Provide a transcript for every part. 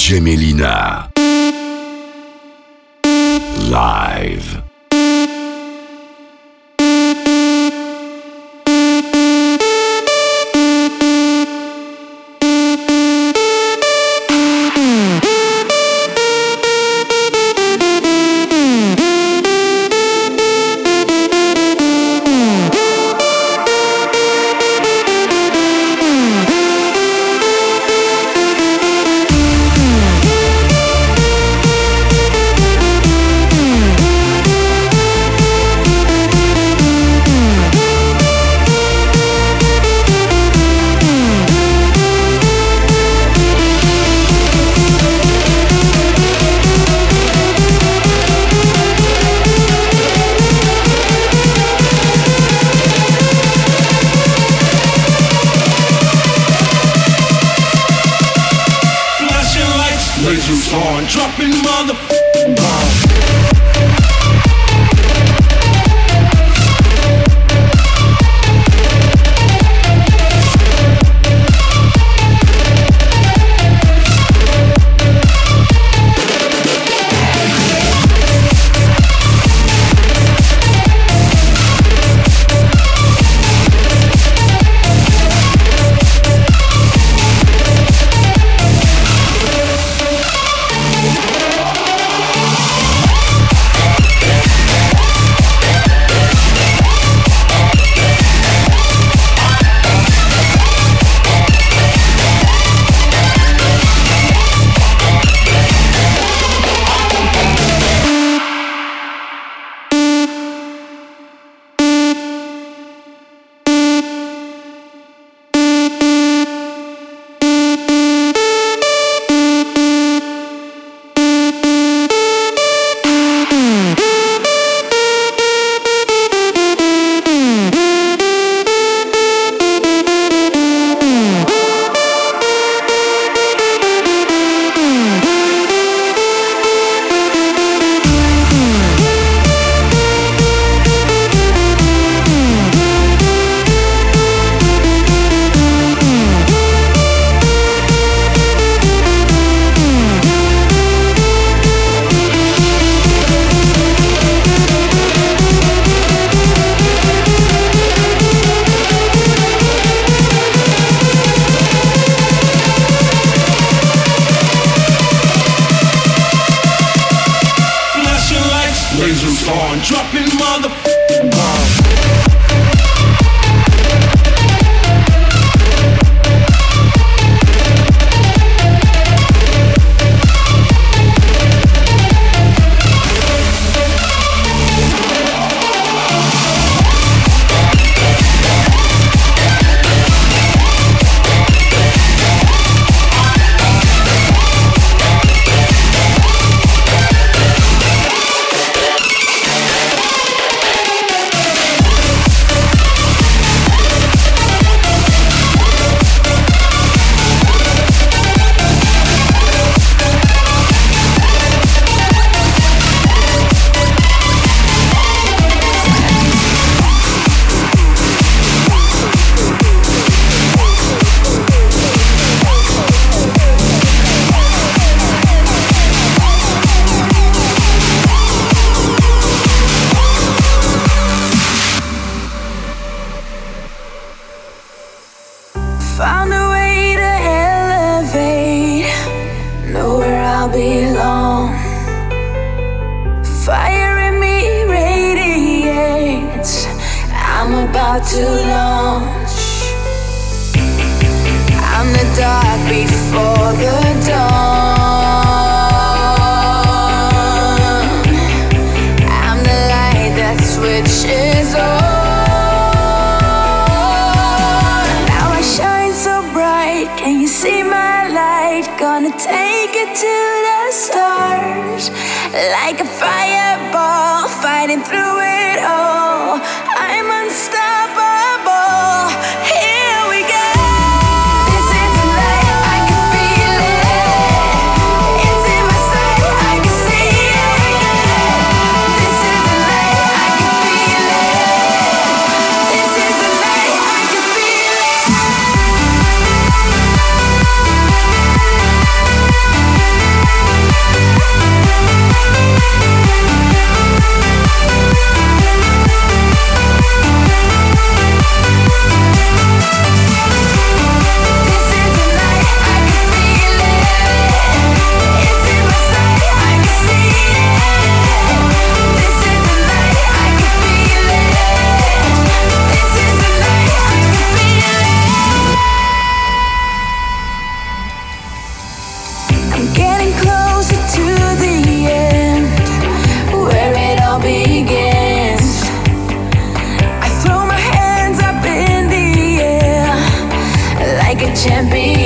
DJ Melina. Live. champion.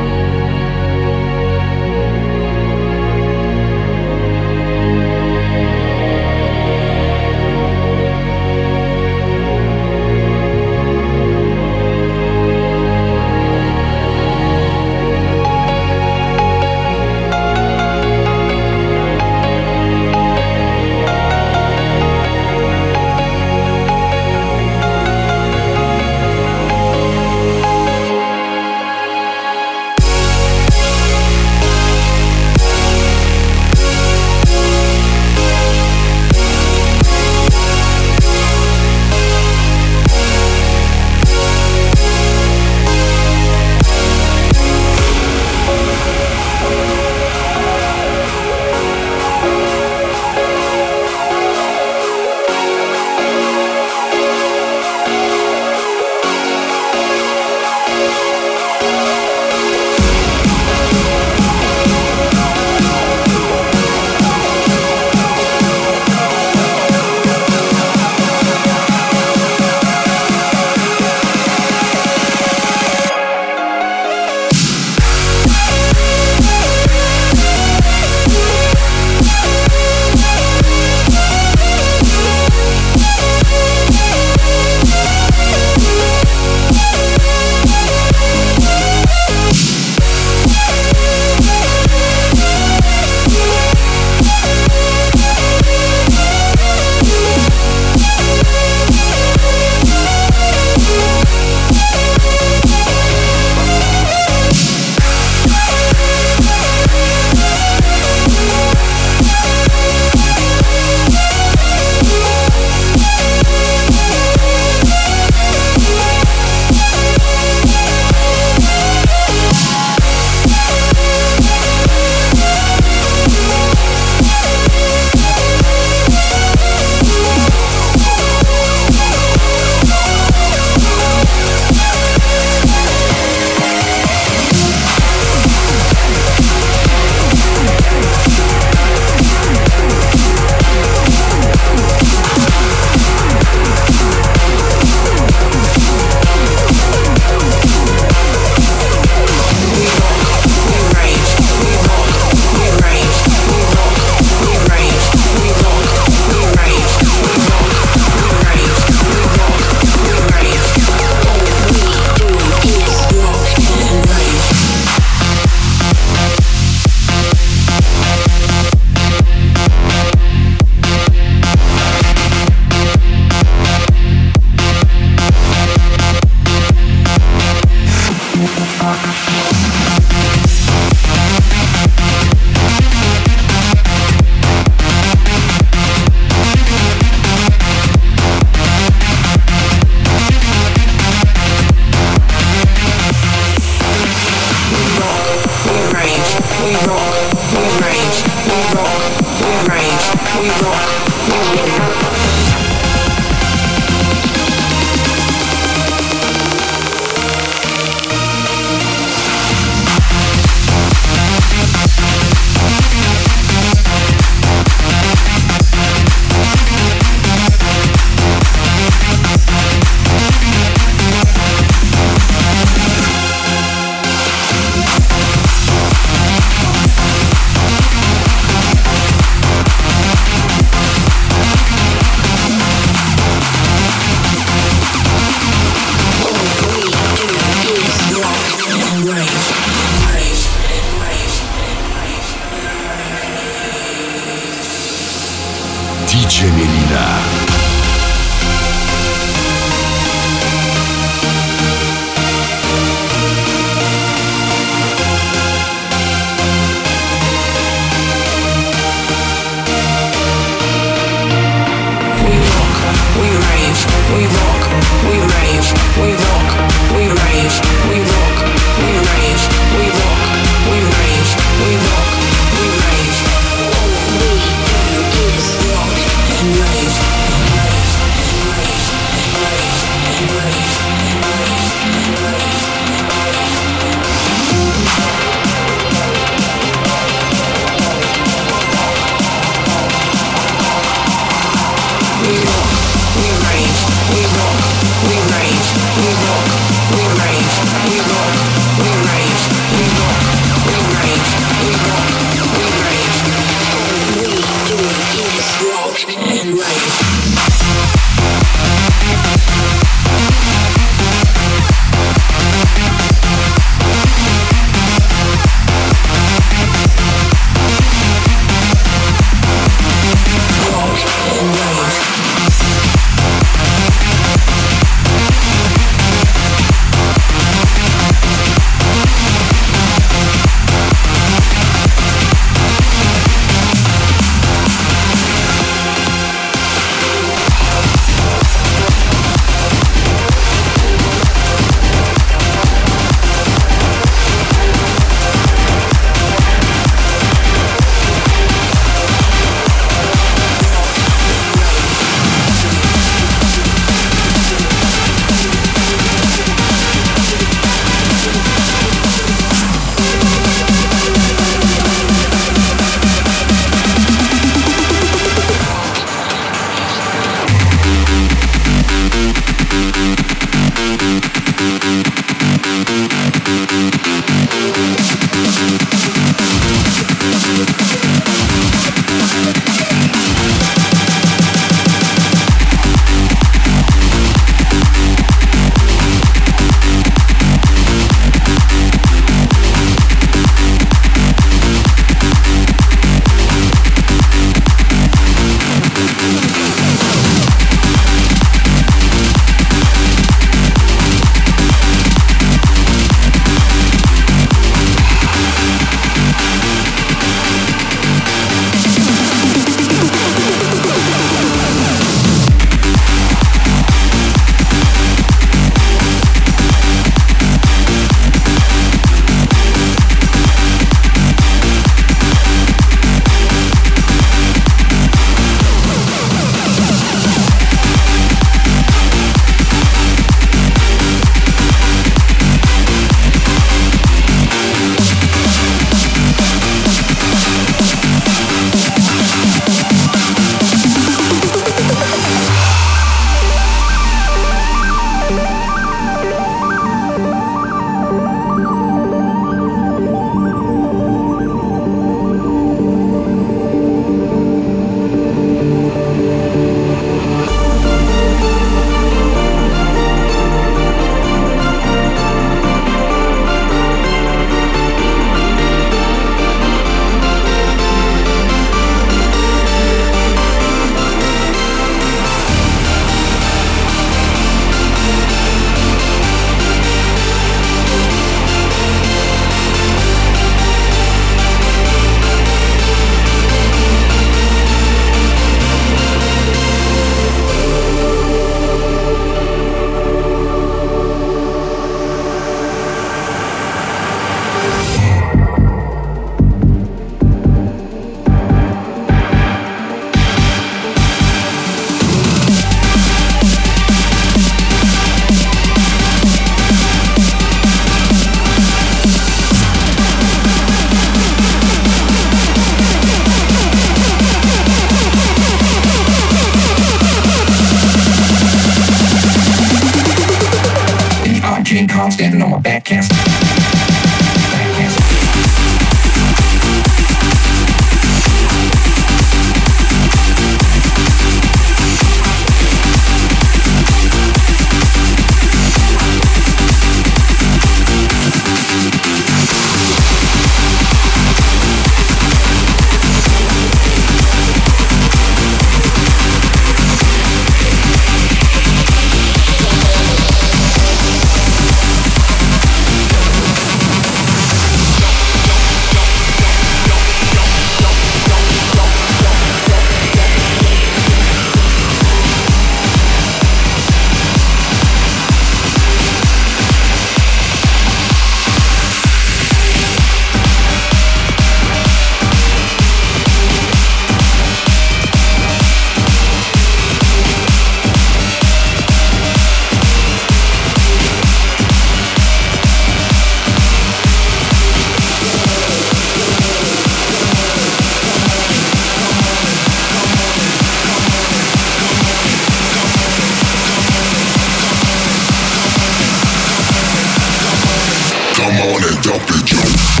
jumpy jump.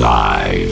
Live.